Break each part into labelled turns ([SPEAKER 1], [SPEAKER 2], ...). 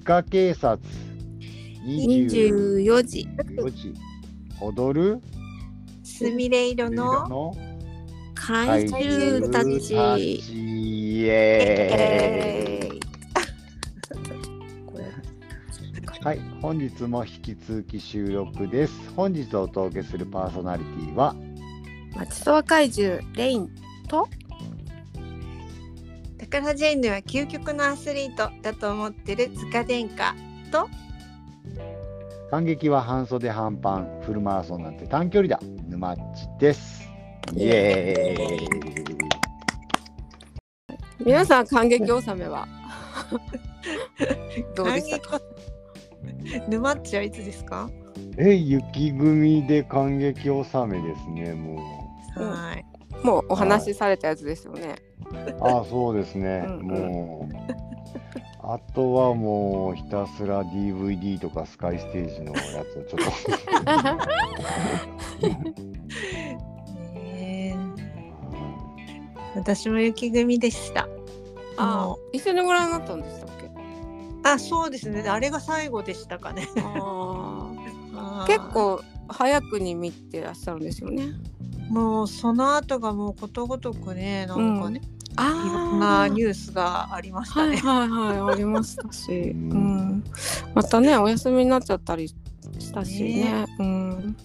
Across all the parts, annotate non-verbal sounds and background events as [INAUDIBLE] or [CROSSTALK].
[SPEAKER 1] 塚警察
[SPEAKER 2] 24時
[SPEAKER 1] 24時踊る
[SPEAKER 2] すみれ色の怪獣たち。
[SPEAKER 1] イエーイはい、本日も引き続き収録です。本日お届けするパーソナリティは、
[SPEAKER 2] 町そわ怪獣レインとタカラジェンヌは究極のアスリートだと思ってる塚殿下。と？
[SPEAKER 1] 感激は半袖半パン、フルマラソンなんて短距離だ、沼っちです。イエーイ。
[SPEAKER 3] 皆さん感激納めは？[LAUGHS] どうでしたか？
[SPEAKER 2] 沼っちはいつですか？
[SPEAKER 1] え、雪組で感激納めですね、も
[SPEAKER 3] う。ん
[SPEAKER 2] はい。
[SPEAKER 3] もうお話しされたやつですよね。
[SPEAKER 1] う。あ、そうですね、
[SPEAKER 3] うんうん
[SPEAKER 1] もう。あとはもうひたすら DVD とかスカイステージのやつをちょっと [LAUGHS]
[SPEAKER 2] ねえ私も雪組でした。
[SPEAKER 3] あ
[SPEAKER 2] も
[SPEAKER 3] 一緒にご覧になったんでしたっけ？
[SPEAKER 2] あ、そうですね。あれが最後でしたかね。
[SPEAKER 3] あ [LAUGHS]
[SPEAKER 2] あー
[SPEAKER 3] 結構早くに見てらっしゃるんですよね。
[SPEAKER 2] もうその後がもうことごとくね、なんかね、なニュースがありました
[SPEAKER 3] はい
[SPEAKER 2] ね。
[SPEAKER 3] はいはいありましたし、
[SPEAKER 1] う [LAUGHS]
[SPEAKER 3] うんん、またねお休みになっちゃったりしたしね。
[SPEAKER 2] ね
[SPEAKER 3] うん、
[SPEAKER 2] うん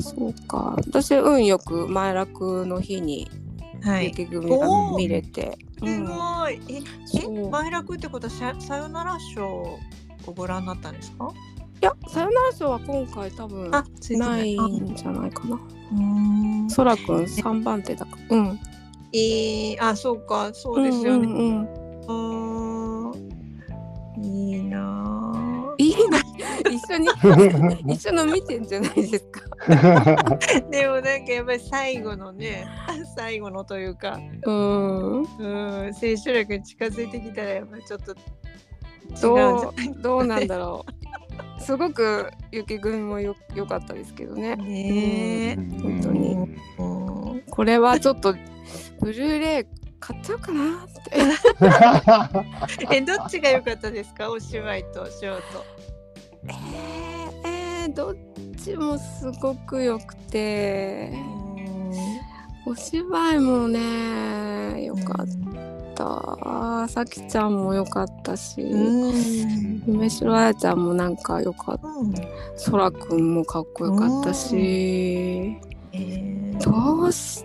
[SPEAKER 3] そうか私運よく前楽の日に
[SPEAKER 2] はい。
[SPEAKER 3] 雪組が見れて、う
[SPEAKER 2] す
[SPEAKER 3] ん、
[SPEAKER 2] ごい。え、え、前楽ってことはささよなら賞をご覧になったんですか？
[SPEAKER 3] いやさよなら賞は今回多分ない
[SPEAKER 2] あ
[SPEAKER 3] んじゃないかな。そらくん三番手だから。うん。
[SPEAKER 2] えー、あ、そうか、そうですよね。
[SPEAKER 3] うんうんうん
[SPEAKER 2] いいな
[SPEAKER 3] いいな一緒に [LAUGHS] 一緒の見てんじゃないですか。
[SPEAKER 2] ぁ。[LAUGHS] でもなんかやっぱり最後のね、最後のというか、
[SPEAKER 3] うん。
[SPEAKER 2] うん、千秋楽に近づいてきたらやっぱりちょっと
[SPEAKER 3] どうどうなんだろう。すごく雪組もよ良かったですけどね。
[SPEAKER 2] いね
[SPEAKER 3] 本当に
[SPEAKER 2] え。うん
[SPEAKER 3] これはちょっとブルーレイ買っちゃうかなって。[LAUGHS]
[SPEAKER 2] え、どっちが良かったですか？お芝居とショート。
[SPEAKER 3] えー、えーどっちもすごく良くて、お芝居もね良かった。さきちゃんも良かったし。
[SPEAKER 2] うん。
[SPEAKER 3] 梅城彩ちゃんもなんか良かった。
[SPEAKER 2] うん。
[SPEAKER 3] そらくんもかっこよかったし、
[SPEAKER 2] えー
[SPEAKER 3] どうし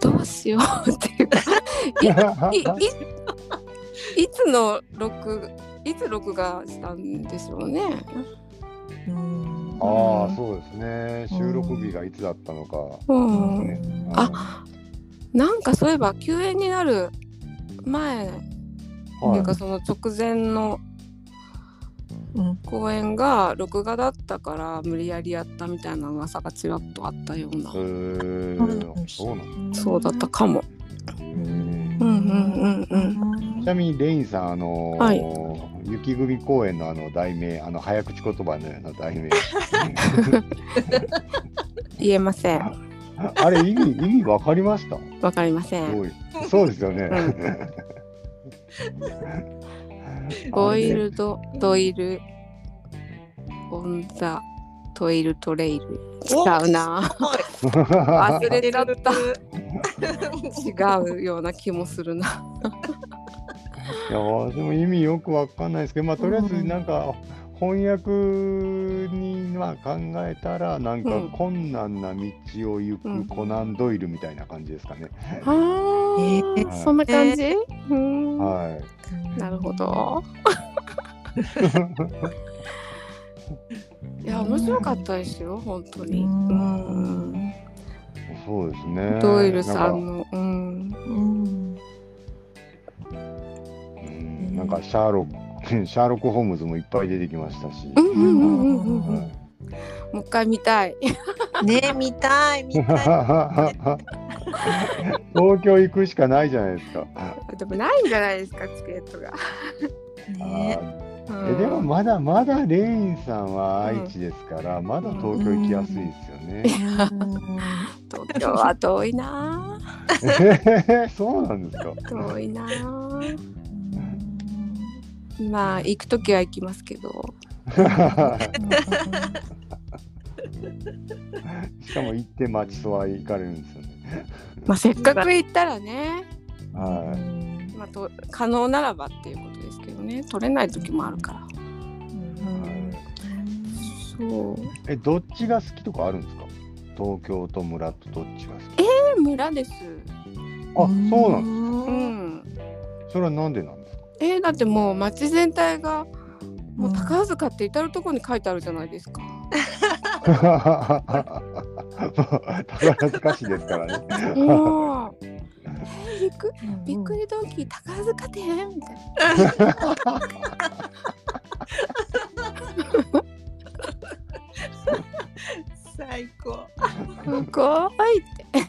[SPEAKER 3] どうしようっていうか [LAUGHS] いいいいつの録いつ録画したんでしょうね。
[SPEAKER 2] うん
[SPEAKER 1] ああ、そうですね。収録日がいつだったのか。
[SPEAKER 3] うん、
[SPEAKER 1] ね
[SPEAKER 3] あなんかそういえば休園になる前って
[SPEAKER 1] はい
[SPEAKER 3] いうかその直前の
[SPEAKER 2] うん
[SPEAKER 3] 公演が録画だったから無理やりやったみたいな噂がちらっとあったような、
[SPEAKER 1] えー、そうなんだ。
[SPEAKER 3] そうだったかも。
[SPEAKER 2] うん
[SPEAKER 3] うんうんうんうん。
[SPEAKER 1] ちなみにレインさん、あのー
[SPEAKER 3] はい
[SPEAKER 1] 雪組公演のあの題名、あの早口言葉のような題名。[LAUGHS]
[SPEAKER 3] 言えません。
[SPEAKER 1] あれ意味意味わかりました？
[SPEAKER 3] わかりません。
[SPEAKER 1] すごいそうですよね。[LAUGHS]
[SPEAKER 3] ボイルドドイルオンザトイルトレイル。違うな。忘れちゃった。違うような気もするな。い
[SPEAKER 1] や私も意味よくわかんないですけど、まあ、とりあえずなんか翻訳には考えたらなんか
[SPEAKER 3] うん。
[SPEAKER 1] 困難な道を行くコナン・ドイルみたいな感じですかね。
[SPEAKER 3] あー。
[SPEAKER 1] はい。
[SPEAKER 3] そんな感じ、うん
[SPEAKER 1] はい。
[SPEAKER 3] なるほど。[LAUGHS] いや面白かったですよ本当に。
[SPEAKER 2] う
[SPEAKER 3] うん。ん
[SPEAKER 1] そうですね。
[SPEAKER 3] ドイルさ
[SPEAKER 1] なん
[SPEAKER 3] の。うん。
[SPEAKER 2] うん
[SPEAKER 1] うんなんかシャーロック [LAUGHS] シャーロック・ホームズもいっぱい出てきましたし。
[SPEAKER 3] うんうんうんうんうんもう一回見たい [LAUGHS]
[SPEAKER 2] ね見たい見たい。[LAUGHS]
[SPEAKER 1] 東京行くしかないじゃないですか。[LAUGHS]
[SPEAKER 3] でもないんじゃないですかチケットが、
[SPEAKER 2] ね。
[SPEAKER 1] あー。
[SPEAKER 3] うん。
[SPEAKER 1] えでもまだまだレインさんは愛知ですから、まだ東京行きやすいですよね。
[SPEAKER 3] 東京は遠いな。
[SPEAKER 1] えーそうなんですか。
[SPEAKER 3] 遠いな。まあ行く時は行きますけど [LAUGHS]
[SPEAKER 1] しかも行って町そは行かれるんですよね。
[SPEAKER 3] まあせっかく行ったらね、
[SPEAKER 1] は
[SPEAKER 3] まあ、と可能ならばっていうことですけどね。取れない時もあるから。そう。
[SPEAKER 1] い。え、どっちが好きとかあるんですか？東京と村とどっちが好き？
[SPEAKER 3] え村です。
[SPEAKER 1] あ、そうなんです
[SPEAKER 3] う
[SPEAKER 2] ん。
[SPEAKER 3] ん
[SPEAKER 1] それはなんでなんですか？
[SPEAKER 3] えーだってもう街全体がもう宝塚って至る所に書いてあるじゃないですか。[LAUGHS]
[SPEAKER 1] 宝塚市ですからね。
[SPEAKER 3] びっくびっくりドンキー宝塚店みたいな。
[SPEAKER 2] 最高。
[SPEAKER 3] すごいって。[LAUGHS]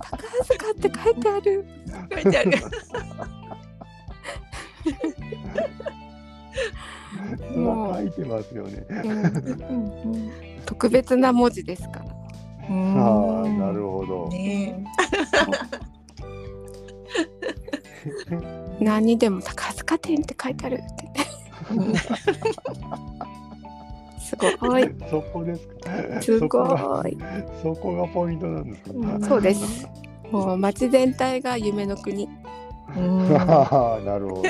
[SPEAKER 3] 宝塚って書いてある。
[SPEAKER 2] 書いてある。
[SPEAKER 3] 特別な文字ですから。
[SPEAKER 1] ああ、なるほど。
[SPEAKER 2] ね [LAUGHS]
[SPEAKER 3] 何にでも宝塚店って書いてあるって。[LAUGHS] すごい。
[SPEAKER 1] そこですか？
[SPEAKER 3] す
[SPEAKER 1] そこが
[SPEAKER 3] ごい。
[SPEAKER 1] そこがポイントなんですか？
[SPEAKER 3] そうです。もう街全体が夢の国。
[SPEAKER 1] ああ、[LAUGHS] なるほど。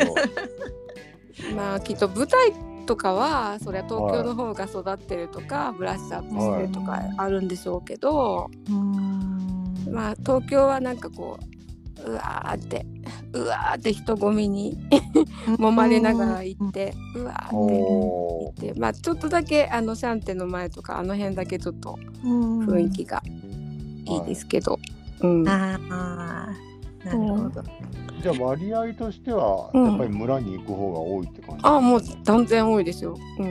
[SPEAKER 3] まあきっと舞台とかはそりゃ東京の方が育ってるとか、ブラッシュアップしてるとかあるんでしょうけど、まあ東京はなんかこううわーってうわーって人混みに揉まれながら行ってうわーって
[SPEAKER 1] お
[SPEAKER 3] 行ってまあちょっとだけあのシャンテの前とかあの辺だけちょっと雰囲気がいいですけど、うん、
[SPEAKER 2] ああ、なるほど。
[SPEAKER 1] じゃあ割合としては
[SPEAKER 3] うん
[SPEAKER 1] やっぱり村に行く方が多いって感じ。
[SPEAKER 3] ああもう断然多いですよ。うん
[SPEAKER 1] あ
[SPEAKER 3] う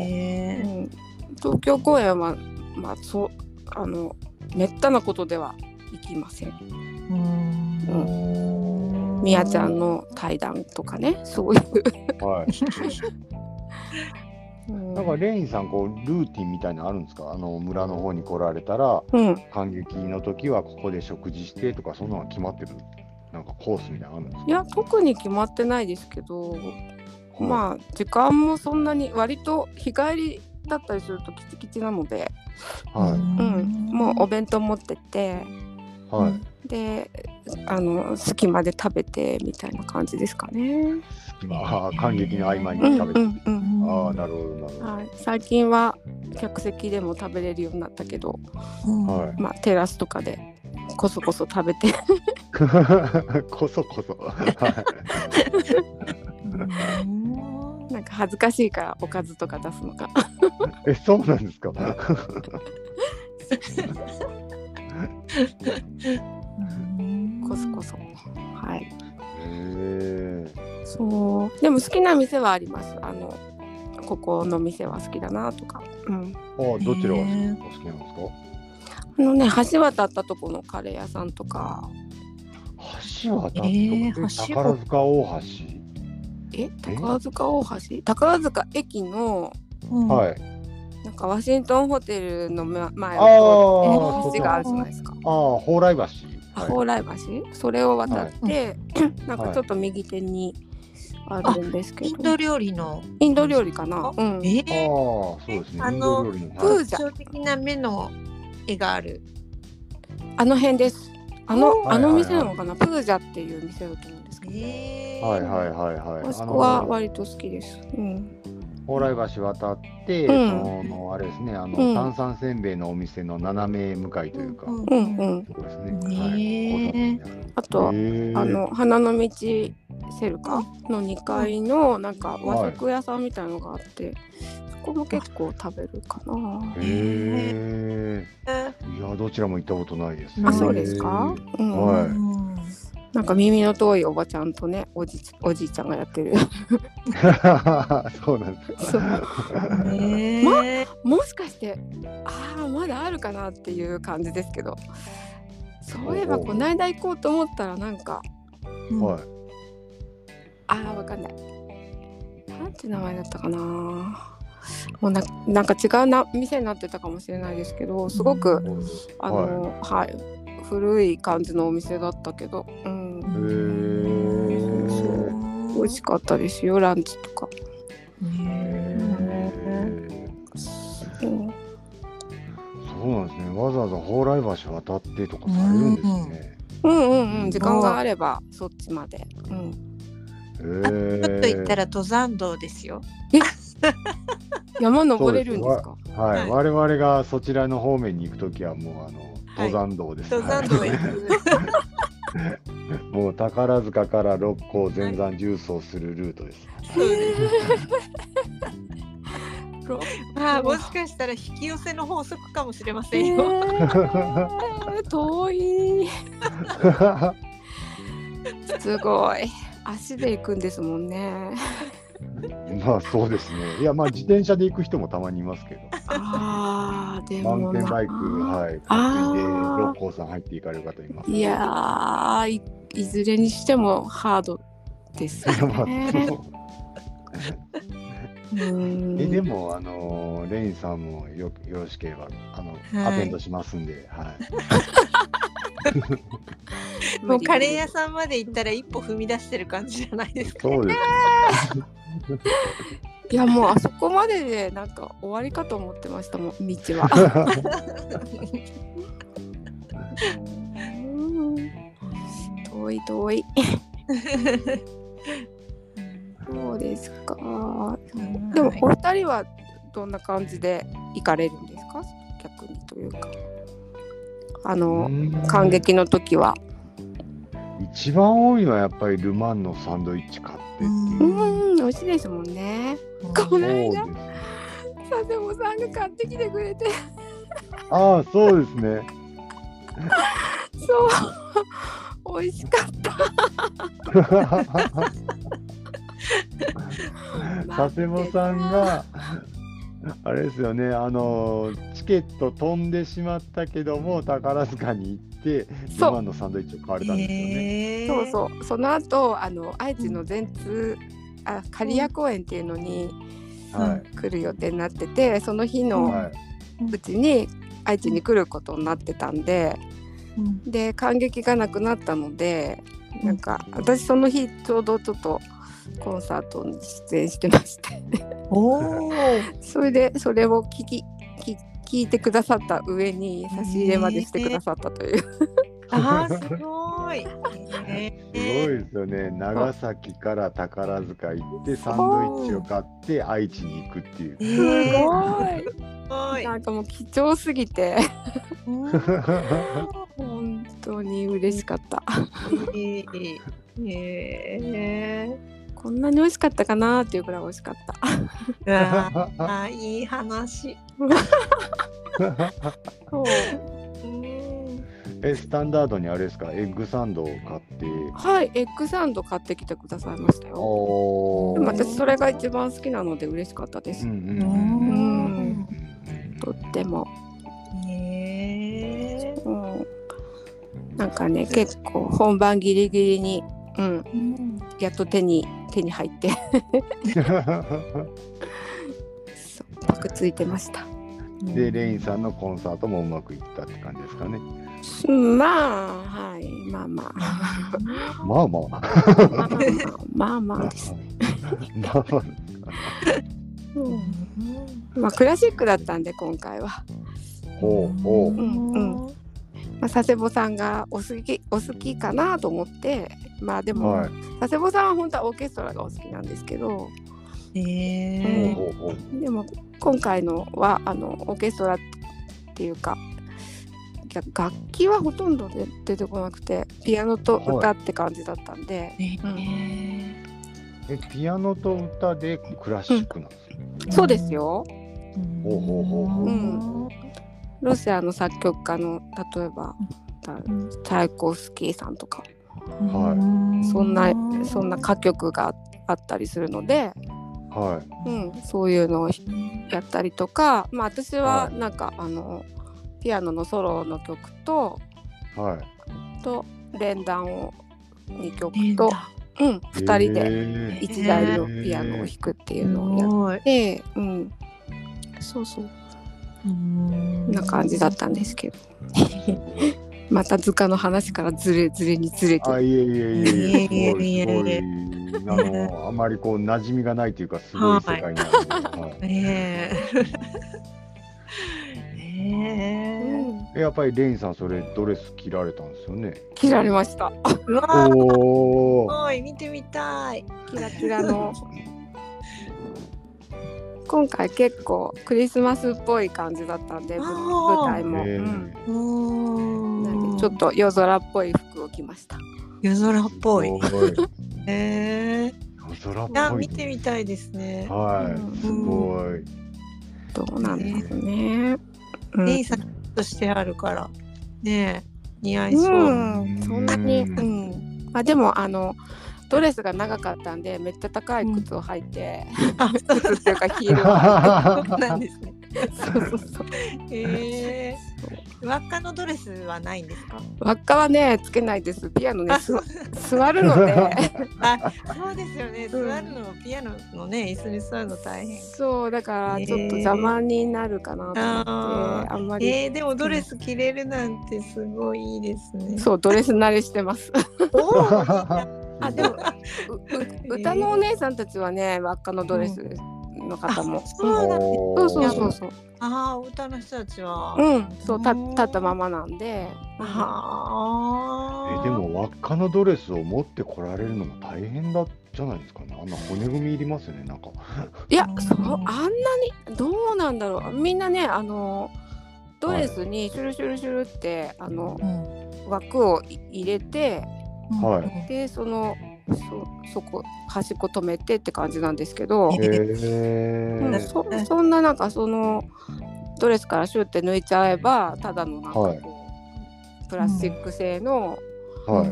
[SPEAKER 2] え
[SPEAKER 3] ん、東京公演はまあそうあのめったなことでは行きません。
[SPEAKER 2] ーうん
[SPEAKER 3] みやちゃんの対談とかねそういう。
[SPEAKER 1] はい。[LAUGHS]
[SPEAKER 3] うん
[SPEAKER 1] なんかレインさんこうルーティンみたいなのあるんですか？あの村の方に来られたら
[SPEAKER 3] うん、
[SPEAKER 1] 感激の時はここで食事してとかそんなの決まってる？なんかコースみたいなのあるんです
[SPEAKER 3] いや特に決まってないですけど、
[SPEAKER 1] か
[SPEAKER 3] まあ時間もそんなに割と日帰りだったりするとキチキチなので、
[SPEAKER 1] あはい
[SPEAKER 3] うん、もうお弁当持ってって
[SPEAKER 1] はい。
[SPEAKER 3] であの好きまで食べてみたいな感じですかね。
[SPEAKER 1] ああ感激の合間に
[SPEAKER 3] うん
[SPEAKER 1] 食べて。
[SPEAKER 3] うんうん
[SPEAKER 1] ああなるほどなるほど。
[SPEAKER 3] はい、最近は客席でも食べれるようになったけど、
[SPEAKER 1] は
[SPEAKER 3] まあ、テラスとかでこそこそ食べて
[SPEAKER 1] い。[LAUGHS] こそこそ。はい
[SPEAKER 3] なんか恥ずかしいからおかずとか出すのが
[SPEAKER 1] えそうなんですか？[LAUGHS]
[SPEAKER 3] こそこそはい。そう。でも好きな店はあります。あのここの店は好きだなとか、うん、
[SPEAKER 1] ああどちらがお好きなんですか？
[SPEAKER 3] あのね橋渡ったとこのカレー屋さんとか。
[SPEAKER 1] 橋渡ったとこ？
[SPEAKER 2] えー
[SPEAKER 1] 宝塚大
[SPEAKER 3] え宝塚大橋？宝塚駅の
[SPEAKER 1] 橋。はい。
[SPEAKER 3] なんかワシントンホテルのま前
[SPEAKER 1] あ
[SPEAKER 3] を
[SPEAKER 1] ー
[SPEAKER 3] 通って橋があるじゃないですか。
[SPEAKER 1] ああ蓬莱橋。
[SPEAKER 3] あ
[SPEAKER 1] はい。
[SPEAKER 3] 蓬莱橋？それを渡って、なんかちょっと右手にあるんですけど、
[SPEAKER 2] インド料理の。
[SPEAKER 3] インド料理かな、うん、
[SPEAKER 2] え
[SPEAKER 1] ああそうですね。
[SPEAKER 2] あの
[SPEAKER 1] インド料理の。
[SPEAKER 3] プージャ
[SPEAKER 2] 象的な目の絵がある。
[SPEAKER 3] あの辺です。あの
[SPEAKER 2] お
[SPEAKER 3] あの店なのかな、プージャっていう店だと思うんですけど、
[SPEAKER 2] え
[SPEAKER 1] はいはいはいはい。
[SPEAKER 3] あそこは割と好きです、うん、
[SPEAKER 1] 蓬莱橋渡って、
[SPEAKER 3] うん。
[SPEAKER 1] そのあれですねあの、
[SPEAKER 3] うん。
[SPEAKER 1] 炭酸せんべいのお店の斜め向かいというか、
[SPEAKER 2] うん
[SPEAKER 3] うんうん。
[SPEAKER 1] とこですね。
[SPEAKER 2] ねえ。
[SPEAKER 1] はあ
[SPEAKER 3] の花の道セルカの2階のなんか和食屋さんみたいのがあって、そこも結構食べるかな。
[SPEAKER 1] へえ。いやどちらも行ったことないです。
[SPEAKER 3] あそうですか、うん。
[SPEAKER 1] はい。
[SPEAKER 2] うん
[SPEAKER 3] なんか耳の遠いおばちゃんとねおじおじいちゃんがやってる。[LAUGHS]
[SPEAKER 1] そうなんですか。
[SPEAKER 3] そう。
[SPEAKER 2] ねえ
[SPEAKER 3] もしかしてああまだあるかなっていう感じですけど。そういえばこの間行こうと思ったらなんか
[SPEAKER 1] はい。
[SPEAKER 3] ああわかんない。なんて名前だったかな。もうななんか違うな店になってたかもしれないですけどすごく、あのはい、古い感じのお店だったけど、うん。そう美味しかったですよランチとか。うん
[SPEAKER 1] そうなんですね。わざわざ蓬莱橋渡ってとかされるんですね。
[SPEAKER 3] うんうんうん時間があればそっちまで。うん。
[SPEAKER 1] へ
[SPEAKER 2] ちょ
[SPEAKER 1] え。
[SPEAKER 2] っと行ったら登山道ですよ。[LAUGHS]
[SPEAKER 3] 山登れるんですか？
[SPEAKER 1] はい、
[SPEAKER 2] はい
[SPEAKER 1] 我々がそちらの方面に行くときはもうあの登山道です、
[SPEAKER 2] 登山道 [LAUGHS]
[SPEAKER 1] もう宝塚から六甲全山重走するルートです。
[SPEAKER 2] まあもしかしたら引き寄せの法則かもしれませ
[SPEAKER 3] え
[SPEAKER 2] んよ。
[SPEAKER 3] ー、[LAUGHS] 遠い。すごい。足で行くんですもんね。[LAUGHS]
[SPEAKER 1] まあそうですね。いやまあ自転車で行く人もたまにいますけど、
[SPEAKER 3] で
[SPEAKER 1] マウ。ンテンバイクはい、担いで六甲山入って行かれる方います。
[SPEAKER 3] いやーい、いずれにしてもハードですよ
[SPEAKER 1] まあ
[SPEAKER 3] ね。[LAUGHS]
[SPEAKER 1] えでもあのレインさんもよよろしければあの、
[SPEAKER 2] はい
[SPEAKER 1] アテンドしますんで、はい。[LAUGHS]
[SPEAKER 2] もうカレー屋さんまで行ったら一歩踏み出してる感じじゃないですか。
[SPEAKER 1] そうです。
[SPEAKER 3] いやもうあそこまででなんか終わりかと思ってましたもん道は。う [LAUGHS] ん遠い遠い。そうですか。でもお二人はどんな感じで行かれるんですか？逆にというか。あの感激の時は。
[SPEAKER 1] 一番多いのはやっぱりルマンのサンドイッチ買ってっていうう。
[SPEAKER 3] ん美味しいですもんね。この間佐世保さんが買ってきてくれて。
[SPEAKER 1] ああ、そうですね。
[SPEAKER 3] そう。美味しかった。
[SPEAKER 1] 佐世保さんが、[LAUGHS] あれですよね、あのチケット飛んでしまったけども、宝塚に行って、ル
[SPEAKER 3] そう。
[SPEAKER 1] マンのサンドイッチを買われたんですよね。
[SPEAKER 3] そうそう。その後あの愛知の全通あ刈谷公園っていうのに
[SPEAKER 1] は
[SPEAKER 3] 来る予定になってて、その日
[SPEAKER 1] い。
[SPEAKER 3] の
[SPEAKER 1] は
[SPEAKER 3] うちに愛知に来ることになってたんで、
[SPEAKER 2] うん。
[SPEAKER 3] で感激がなくなったので、なんか私その日ちょうどちょっとコンサートに出演してまして。[LAUGHS] それでそれを聞き聞聞いてくださった上に差し入れまでしてくださったという、
[SPEAKER 2] あーすごい。へ
[SPEAKER 1] い。すごいですよね。長崎から宝塚行って、サンドイッチを買って、愛知に行くっていう。
[SPEAKER 2] い。
[SPEAKER 3] すごい
[SPEAKER 2] すごい。
[SPEAKER 3] なんかもう貴重すぎて
[SPEAKER 2] うん
[SPEAKER 3] 本当に嬉しかった
[SPEAKER 2] いいへ
[SPEAKER 3] こんなに美味しかったかなっていうくらい美味しかった。
[SPEAKER 2] え。あいい話。
[SPEAKER 3] そう。
[SPEAKER 2] うん
[SPEAKER 1] え、スタンダードにあれですか、エッグサンドを買って。
[SPEAKER 3] はいエッグサンド買ってきてくださいましたよ。
[SPEAKER 1] お
[SPEAKER 3] でも私それが一番好きなので嬉しかったです、とっても、
[SPEAKER 2] へえ。
[SPEAKER 3] う。ん、なんかね。結構本番ギリギリに、うん、
[SPEAKER 2] うん。
[SPEAKER 3] やっと手に手に入ってそうパクついてました
[SPEAKER 1] で、レインさんのコンサートもうまくいったって感じですかね。
[SPEAKER 3] まあはいまあまあ
[SPEAKER 1] まあまあ。
[SPEAKER 3] まあまあまあまあですね、
[SPEAKER 1] まあまあ。[LAUGHS]
[SPEAKER 3] まあクラシックだったんで今回は、
[SPEAKER 1] ほうほう。
[SPEAKER 3] うんうんまあ、佐世保さんがお好きお好きかなと思ってまあでも、
[SPEAKER 1] はい。
[SPEAKER 3] 佐世保さんは本当はオーケストラがお好きなんですけど。
[SPEAKER 2] え。
[SPEAKER 1] うほうほう。
[SPEAKER 3] でも今回のはあのオーケストラっていうかが楽器はほとんどで出てこなくてピアノと歌って感じだったんで、
[SPEAKER 1] え、ピアノと歌でクラシックなんですか。
[SPEAKER 3] そうですよ。
[SPEAKER 1] ほうほうほうほう。
[SPEAKER 3] うん。ロシアの作曲家の例えばだチャイコフスキーさんとか
[SPEAKER 1] は
[SPEAKER 3] そんなそんな歌曲があったりするので、
[SPEAKER 1] は
[SPEAKER 3] うん、そういうのをやったりとか、まあ、私は
[SPEAKER 1] はい
[SPEAKER 3] なんか、あのピアノのソロの曲と
[SPEAKER 1] い。はい。
[SPEAKER 3] と連弾を2曲
[SPEAKER 2] 連
[SPEAKER 3] と
[SPEAKER 2] 弾、
[SPEAKER 3] うん、2人で
[SPEAKER 1] で。
[SPEAKER 3] 1台のピアノを弾くっていうのをやっ
[SPEAKER 2] ごい。
[SPEAKER 3] て、うん、そうそうこんな感じだったんですけど。[LAUGHS] また図鑑の話からずれずれにずれて
[SPEAKER 1] あ、いえいえいえいえ、すごい、すごい。あの、あまりこう馴染みがないというか、すごい世界なんで。はい
[SPEAKER 2] ねえ。
[SPEAKER 1] やっぱりレインさん、それドレス着られたんですよね？
[SPEAKER 3] 切られました
[SPEAKER 2] え。うわ
[SPEAKER 1] おお。
[SPEAKER 2] ごい見てみたい。
[SPEAKER 3] キラキラの今回結構クリスマスっぽい感じだったんで舞台も、ちょっと夜空っぽい服を着ました
[SPEAKER 2] 夜空っぽい。え。[LAUGHS]
[SPEAKER 1] 夜空っ
[SPEAKER 2] あ
[SPEAKER 1] ぽい。
[SPEAKER 2] 見てみたいですね。
[SPEAKER 1] はい、すごい。
[SPEAKER 3] どうなんですね、うん
[SPEAKER 2] レイさんとしてあるからねえ似合いそう。
[SPEAKER 3] うん、そんなに、
[SPEAKER 1] うん
[SPEAKER 3] うん、あでもあのドレスが長かったんでめっちゃ高い靴を履いて、
[SPEAKER 2] あ
[SPEAKER 3] 靴っていうかヒールを履い [LAUGHS]
[SPEAKER 2] そうなんですね。
[SPEAKER 3] てそうそうそう
[SPEAKER 2] へえ。輪っかのドレスはないんですか？
[SPEAKER 3] 輪っかはねつけないですピアノね [LAUGHS] す座るので
[SPEAKER 2] あ、そうですよね。座
[SPEAKER 3] うん
[SPEAKER 2] るのピアノのね椅子に座るの大変。
[SPEAKER 3] そうだからちょっと邪魔になるかなと思って、
[SPEAKER 2] あー
[SPEAKER 3] あんまり、
[SPEAKER 2] えー、でもドレス着れるなんてすごいいいですね。
[SPEAKER 3] そうドレス慣れしてますあでも歌のお姉さんたちはね輪っかのドレスの方も、
[SPEAKER 2] そうなんです。
[SPEAKER 3] そうそうそうそう
[SPEAKER 2] ああ、歌の人たちは。
[SPEAKER 3] うんそうた
[SPEAKER 2] うん
[SPEAKER 3] 立ったままなんで、
[SPEAKER 2] はあ。
[SPEAKER 1] えでも輪っかのドレスを持ってこられるのも大変だじゃないですかね。あんな骨組みいりますよね。なんか。
[SPEAKER 3] いや
[SPEAKER 2] うん
[SPEAKER 3] そうあんなにどうなんだろうみんなねあのドレスにシュルシュルシュルってあの
[SPEAKER 2] うん。
[SPEAKER 3] 枠をい入れて
[SPEAKER 1] はい
[SPEAKER 3] でそのそそこ端っこ止めてって感じなんですけど、
[SPEAKER 1] へ
[SPEAKER 3] うん
[SPEAKER 1] え。
[SPEAKER 3] そそんななんかそのドレスからシュって抜いちゃえばただのなんかこう、
[SPEAKER 1] はい。
[SPEAKER 3] プラスチック製の、
[SPEAKER 1] はい。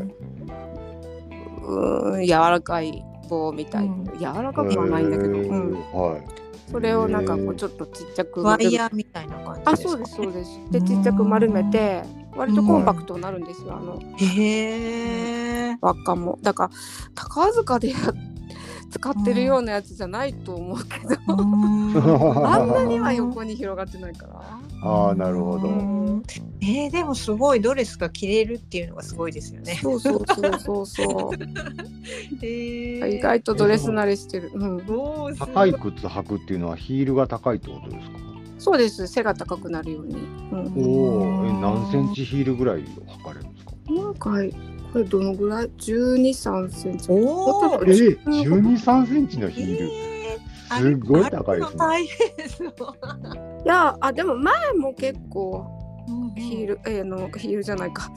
[SPEAKER 3] うーん柔らかい棒みたいな、
[SPEAKER 2] うん。
[SPEAKER 3] 柔らかくはないんだけど、うん、
[SPEAKER 1] はい。
[SPEAKER 3] それをなんかこうちょっとちっちゃく
[SPEAKER 2] ワイヤーみたいな感じ
[SPEAKER 3] あ
[SPEAKER 2] ですか？
[SPEAKER 3] そうですそうです。でちっちゃく丸めて割とコンパクトになるんですよあの
[SPEAKER 2] へえ。
[SPEAKER 3] 輪っかもだから宝塚でや使ってるようなやつじゃないと思うけど、[LAUGHS] あんなには横に広がってないから。
[SPEAKER 1] ああ、なるほど。
[SPEAKER 2] うんえー、でもすごいドレスが着れるっていうのがすごいですよね。
[SPEAKER 3] そうそうそうそうそう。[LAUGHS]
[SPEAKER 2] えー、
[SPEAKER 3] 意外とドレス慣れしてる。うん。
[SPEAKER 1] 高い靴履くっていうのはヒールが高いってことですか？
[SPEAKER 3] そうです。背が高くなるように。うん。
[SPEAKER 1] おお、え、何センチヒールぐらいを履かれるんですか？
[SPEAKER 3] なんかこれどのぐらい？12、3センチ。
[SPEAKER 2] おお
[SPEAKER 1] え、十二三センチのヒール？
[SPEAKER 2] え
[SPEAKER 1] すごい高いですね。
[SPEAKER 2] ー、大変ですよ。
[SPEAKER 3] いやあでも前も結構ヒー
[SPEAKER 2] ル。
[SPEAKER 3] ル、えー、のヒールじゃないか。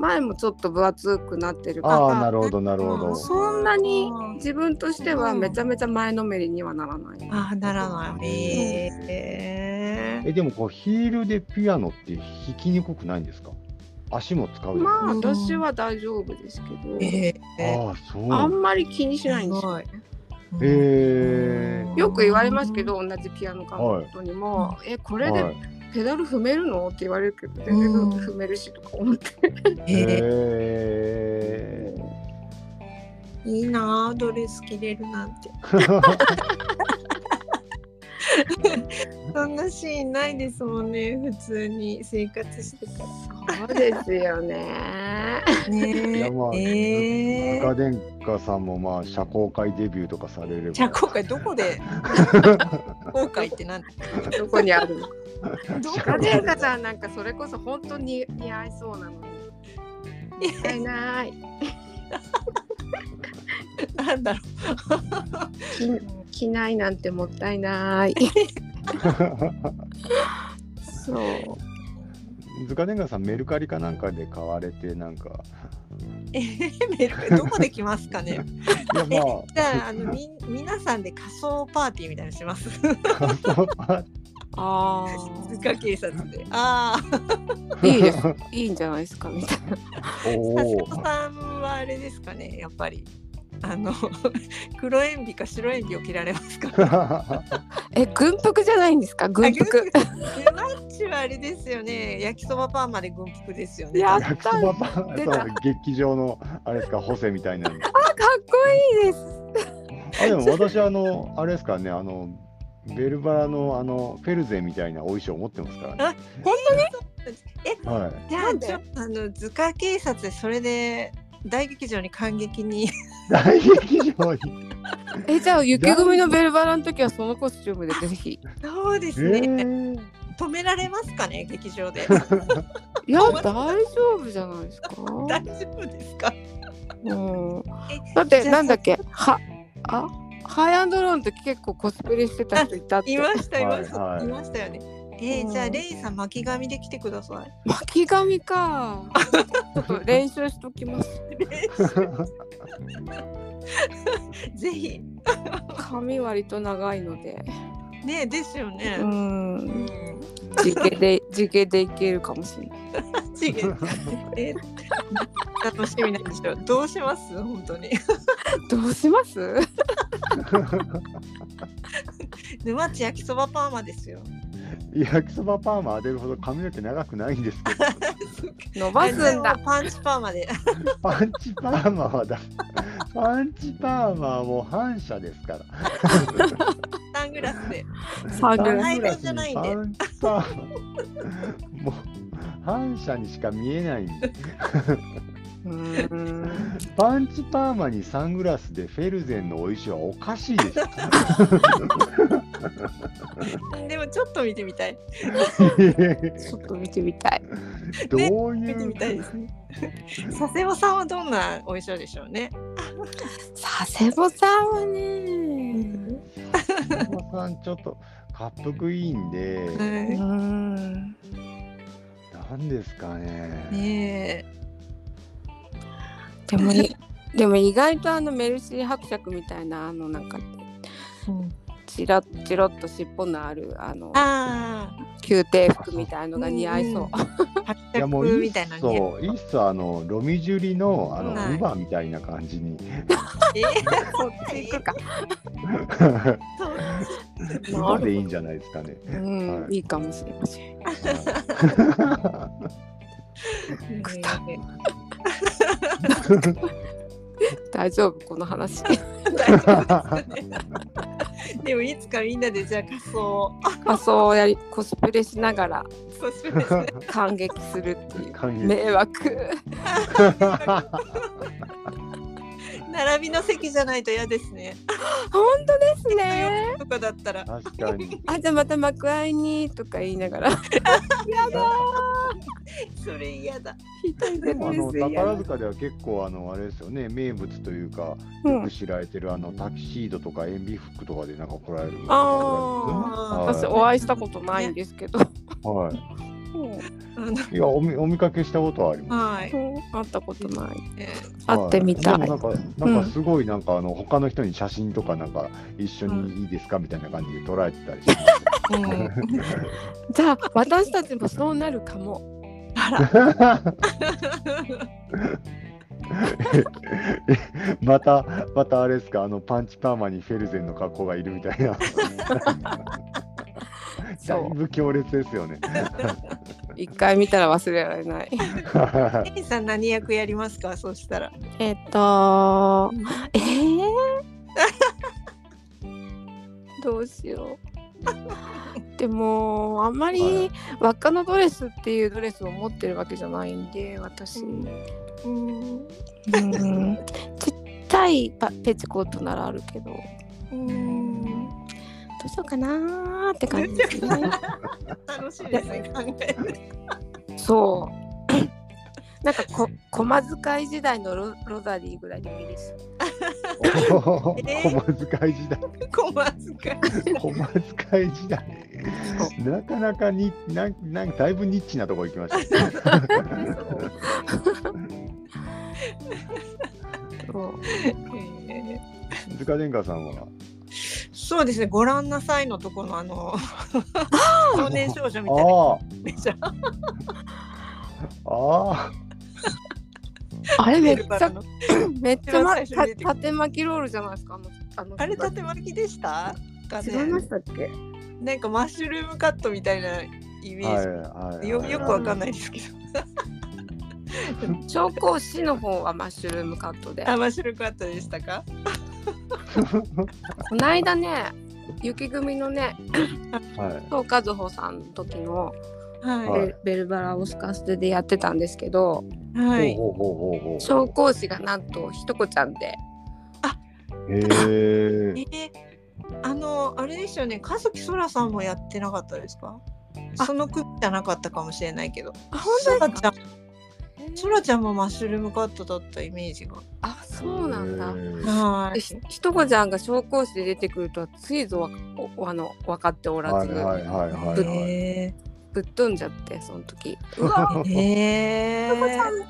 [SPEAKER 3] 前もちょっと分厚くなってるから。
[SPEAKER 1] ああ、なるほど、なるほど。
[SPEAKER 3] そんなに自分としてはめちゃめちゃ前のめりにはならない。
[SPEAKER 2] あーならない。えー、
[SPEAKER 1] え、でもこうヒールでピアノって弾きにくくないんですか？足も使う
[SPEAKER 3] まあ私は大丈夫ですけど、
[SPEAKER 2] えー、
[SPEAKER 1] ああ、そう。
[SPEAKER 3] あんまり気にしないんですよ。
[SPEAKER 1] えー
[SPEAKER 3] よく言われますけど、同じピアノ科の人にも、え、これで
[SPEAKER 1] はい。
[SPEAKER 3] ペダル踏めるの？って言われるけど、全然
[SPEAKER 2] うん
[SPEAKER 3] 踏めるしとか思って。
[SPEAKER 2] え
[SPEAKER 1] え
[SPEAKER 2] ー、いいなあドレス着れるなんて。[LAUGHS] [LAUGHS] そんなシーンないですもんね、普通に生活してた
[SPEAKER 3] そうですよね。
[SPEAKER 2] ら。ね
[SPEAKER 1] いやまあ
[SPEAKER 2] え
[SPEAKER 1] ー。赤殿下さんもまあ社交界デビューとかされれば。
[SPEAKER 2] じゃあ今回どこで？[LAUGHS] 後悔ってなん
[SPEAKER 3] どこにあるの？
[SPEAKER 2] ど
[SPEAKER 3] カジェンカさんなんかそれこそ本当に似合いそうなのに。似合いない。[LAUGHS]
[SPEAKER 2] なんだろ
[SPEAKER 3] 着着ないなんてもったいない。[LAUGHS] そう。
[SPEAKER 1] ズカデンガさんメルカリかなんかで買われてなんか
[SPEAKER 2] う。[LAUGHS] えー、メルカリどこで来ますかね。
[SPEAKER 1] いやま
[SPEAKER 2] じゃああのみ皆さんで仮装パーティーみたいなのします。
[SPEAKER 1] あ
[SPEAKER 3] あ
[SPEAKER 2] 図鑑警察で。ああ。
[SPEAKER 3] あ。いいです。いいんじゃないですかみたいな。
[SPEAKER 1] お
[SPEAKER 2] 佐
[SPEAKER 1] お
[SPEAKER 2] 世さんはあれですかねやっぱりあの [LAUGHS] 黒鉛筆か白鉛筆を切られますか [LAUGHS]
[SPEAKER 3] え、軍服じゃないんですか？軍服。
[SPEAKER 2] マッチはあれですよね。焼きそばパンまで軍服ですよね。
[SPEAKER 3] やっ
[SPEAKER 1] 焼きそばパン。
[SPEAKER 3] 出た。
[SPEAKER 1] そう劇場のあれですか？補正みたいなの。
[SPEAKER 3] あ、かっこいいです。
[SPEAKER 1] あでも私あのあれですからね。あのベルバラのあのフェルゼンみたいなお衣装持ってますからね。はい。
[SPEAKER 2] じゃあ
[SPEAKER 3] なんで？
[SPEAKER 2] ちょっとあの図鑑警察でそれで大劇場に感激に
[SPEAKER 1] 大劇場に。
[SPEAKER 3] えじゃあ雪組のベルバラの時はそのコスチュームでぜひ。
[SPEAKER 2] そうです
[SPEAKER 1] え
[SPEAKER 2] ね、
[SPEAKER 1] ー、
[SPEAKER 2] 止められますかね劇場で。
[SPEAKER 3] いや大丈夫じゃないですか。
[SPEAKER 2] 大丈夫ですか？
[SPEAKER 3] うん。
[SPEAKER 2] え
[SPEAKER 3] だってなんだっけ？はあ？ハイアンドローンの時結構コスプレしてた人いたって。
[SPEAKER 2] いましたいました、
[SPEAKER 1] はいはい。
[SPEAKER 2] いましたよねえー
[SPEAKER 3] うん
[SPEAKER 2] じゃあレイさん巻き髪で来てください。
[SPEAKER 3] 巻き髪か。[LAUGHS] ちょっと練習しときます。
[SPEAKER 2] ぜひ。
[SPEAKER 3] 髪割と長いので。
[SPEAKER 2] ねですよね。
[SPEAKER 3] う
[SPEAKER 2] うん。
[SPEAKER 3] ん地毛で地毛でいけるかもしれない。
[SPEAKER 2] 次えー楽しみなんでしょうどうします？本当に。
[SPEAKER 3] どうします？
[SPEAKER 2] 沼地焼きそばパーマですよ
[SPEAKER 1] 焼きそばパーマ当てるほど髪の毛長くないんですけど、[LAUGHS]
[SPEAKER 3] 伸ばすんだ
[SPEAKER 2] パンチパーマで
[SPEAKER 1] パンチパーマはだ。パンチパーマはもう反射ですから。
[SPEAKER 2] サングラスで
[SPEAKER 3] サングラス
[SPEAKER 2] じゃないんで
[SPEAKER 1] パンチパーマ。もう反射にしか見えないんで。
[SPEAKER 3] うん。
[SPEAKER 1] パンチパーマにサングラスでフェルゼンのお衣装はおかしいですよ。[LAUGHS]
[SPEAKER 2] でもちょっと見てみたい。[LAUGHS]
[SPEAKER 3] ちょっと見てみたい。
[SPEAKER 1] どういう？
[SPEAKER 2] 見てみたいですね。[LAUGHS] 佐世保さんはどんなお衣装でしょうね。
[SPEAKER 3] 佐世保さんはね。
[SPEAKER 1] 佐世保さんちょっと滑腹いいんで、
[SPEAKER 3] うん。
[SPEAKER 1] なんですかね。
[SPEAKER 2] ね
[SPEAKER 3] でもいでも意外とあのメルシー伯爵みたいなあのなんかチラッチロッと尻尾のあるあの
[SPEAKER 2] あ
[SPEAKER 3] 宮廷服みたいのが似合いそう。
[SPEAKER 2] あ
[SPEAKER 1] いやもういいっ
[SPEAKER 2] みたいな
[SPEAKER 1] す
[SPEAKER 2] のね
[SPEAKER 1] そう。いいっすあのロミジュリのあの、
[SPEAKER 2] はい
[SPEAKER 1] 乳母みたいな感じに。
[SPEAKER 2] え [LAUGHS]
[SPEAKER 3] そっち行くか。[LAUGHS]
[SPEAKER 2] そう。
[SPEAKER 1] 乳母でいいんじゃないですかね。
[SPEAKER 3] うん、
[SPEAKER 1] はい。
[SPEAKER 3] いいかもしれません。くた
[SPEAKER 2] ね [LAUGHS]
[SPEAKER 3] 大丈夫この話。[LAUGHS]
[SPEAKER 2] 大丈夫ですね。でもいつかみんなでじゃあ仮装。
[SPEAKER 3] 仮装をやりコスプレしながら。感激するっていう。迷惑。[LAUGHS]
[SPEAKER 2] 並びの席じゃないと嫌ですね。[LAUGHS]
[SPEAKER 3] 本当ですね。
[SPEAKER 2] とかだったら。
[SPEAKER 1] 確かに。[LAUGHS]
[SPEAKER 3] あじゃあまた幕開にとか言いながら。[LAUGHS] やだ
[SPEAKER 2] それ嫌だ。
[SPEAKER 1] でもあの宝塚では結構あのあれですよね。名物というか
[SPEAKER 3] うん。
[SPEAKER 1] よく知られてるあのタキシードとか塩ビ服とかでなんか来られる
[SPEAKER 3] あ
[SPEAKER 2] ー。
[SPEAKER 3] 私お会いしたことないんですけど。
[SPEAKER 1] はいいやお見お見かけしたことはありま
[SPEAKER 2] はい、
[SPEAKER 3] う。ん会ったことない。会ってみたい。
[SPEAKER 1] なんかなんかすごいなんかあの他の人に写真とかなんか一緒にいいですかみたいな感じで捉えてたりして
[SPEAKER 2] ーうん。
[SPEAKER 3] じゃあ私たちもそうなるかも。
[SPEAKER 2] あら。[LAUGHS]
[SPEAKER 1] またまたあれですかあのパンチパーマにフェルゼンの格好がいるみたいな。だいぶ強烈ですよね。[LAUGHS]
[SPEAKER 3] 一回見たら忘れられない。[LAUGHS]
[SPEAKER 2] エイさん何役やりますか？そうしたら。
[SPEAKER 3] えっと、えー、[LAUGHS] どうしよう。でもあんまり輪っかのドレスっていうドレスを持ってるわけじゃないんで私、
[SPEAKER 2] うん。
[SPEAKER 3] うん、ちっちゃいパペチコートならあるけどど。
[SPEAKER 2] うん
[SPEAKER 3] うしようかなーって感じですね。
[SPEAKER 2] 楽しいですね考えて
[SPEAKER 3] そう。なんかこ駒遣い時代のロロザリーぐらいでもいいです。
[SPEAKER 1] 小
[SPEAKER 2] えー
[SPEAKER 1] 遣い時代。
[SPEAKER 2] 小遣い
[SPEAKER 1] 小遣い時代。なかなかになんなんだいぶニッチなところ行きましたね。
[SPEAKER 3] そう [LAUGHS]
[SPEAKER 2] え
[SPEAKER 1] 塚殿下さんは？
[SPEAKER 2] ーそうですね。ご覧なさいのとこのあの少年少女みたいな。
[SPEAKER 1] あ
[SPEAKER 2] めちゃ
[SPEAKER 1] あ、あ
[SPEAKER 3] れめっちゃ
[SPEAKER 2] の。
[SPEAKER 3] めっちゃ、ま、縦巻きロールじゃないですか？あのあの
[SPEAKER 2] あれ縦巻きでした？か
[SPEAKER 3] 違いま
[SPEAKER 2] ね
[SPEAKER 3] したっけ？
[SPEAKER 2] なんかマッシュルームカットみたいなイメ
[SPEAKER 1] はい
[SPEAKER 2] ー
[SPEAKER 1] はい。
[SPEAKER 2] ジよよくわかんないですけど。[LAUGHS]
[SPEAKER 3] 調香師の方はマッシュルームカットで。
[SPEAKER 2] あマッシュルームカットでしたか？
[SPEAKER 3] こないだね雪組のね
[SPEAKER 1] はい。
[SPEAKER 3] 東和穂さんの時の
[SPEAKER 2] は
[SPEAKER 1] はい
[SPEAKER 3] ベベルバラオスカステでやってたんですけど
[SPEAKER 2] い。はい。
[SPEAKER 1] ほうほうほうほうほう。
[SPEAKER 3] 紹興酒がなんとひとこちゃんで
[SPEAKER 1] へえ。
[SPEAKER 2] えーあの、あれですよね、和樹そらさんもやってなかったですか？
[SPEAKER 3] あ
[SPEAKER 2] その組じゃなかったかもしれないけど。
[SPEAKER 3] あ
[SPEAKER 2] そらちゃん、
[SPEAKER 3] へ
[SPEAKER 2] そらちゃんもマッシュルームカットだったイメージが。
[SPEAKER 3] あそうなんだ。
[SPEAKER 2] はい。
[SPEAKER 3] ひひとこちゃんが紹興酒で出てくるとはついぞわおあの分かっておらず、
[SPEAKER 1] はいはいはいはいはい。
[SPEAKER 2] へ
[SPEAKER 3] ぶっ飛んじゃってその時うわ
[SPEAKER 2] え。へ
[SPEAKER 3] ひとこちゃん
[SPEAKER 2] え。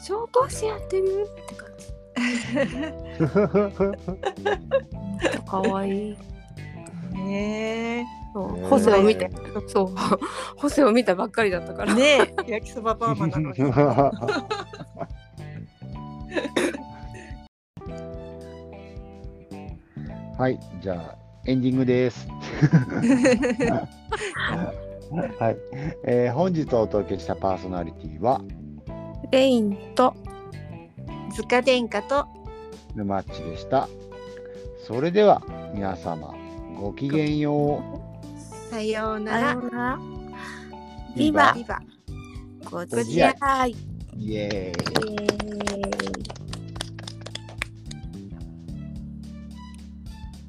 [SPEAKER 3] 紹興酒やってる？って感じ [LAUGHS] [LAUGHS] かわいい
[SPEAKER 2] へえ。
[SPEAKER 3] そう。ホセを見て。そう。[LAUGHS] ホセを見たばっかりだったから、
[SPEAKER 2] ねえ、焼きそばパーマなのに。[LAUGHS]
[SPEAKER 1] はい、じゃあエンディングです。[LAUGHS] はい、えー本日お届けしたパーソナリティは
[SPEAKER 3] レインと
[SPEAKER 2] 塚殿下と
[SPEAKER 1] 沼っちでした。それでは皆様ごきげん
[SPEAKER 2] よう。な
[SPEAKER 3] さ
[SPEAKER 2] ら。
[SPEAKER 3] ようなら
[SPEAKER 1] う。
[SPEAKER 3] ビバ
[SPEAKER 2] ビバ。
[SPEAKER 3] ご
[SPEAKER 1] 自
[SPEAKER 3] 自愛
[SPEAKER 1] イエーイ。
[SPEAKER 3] イエーイ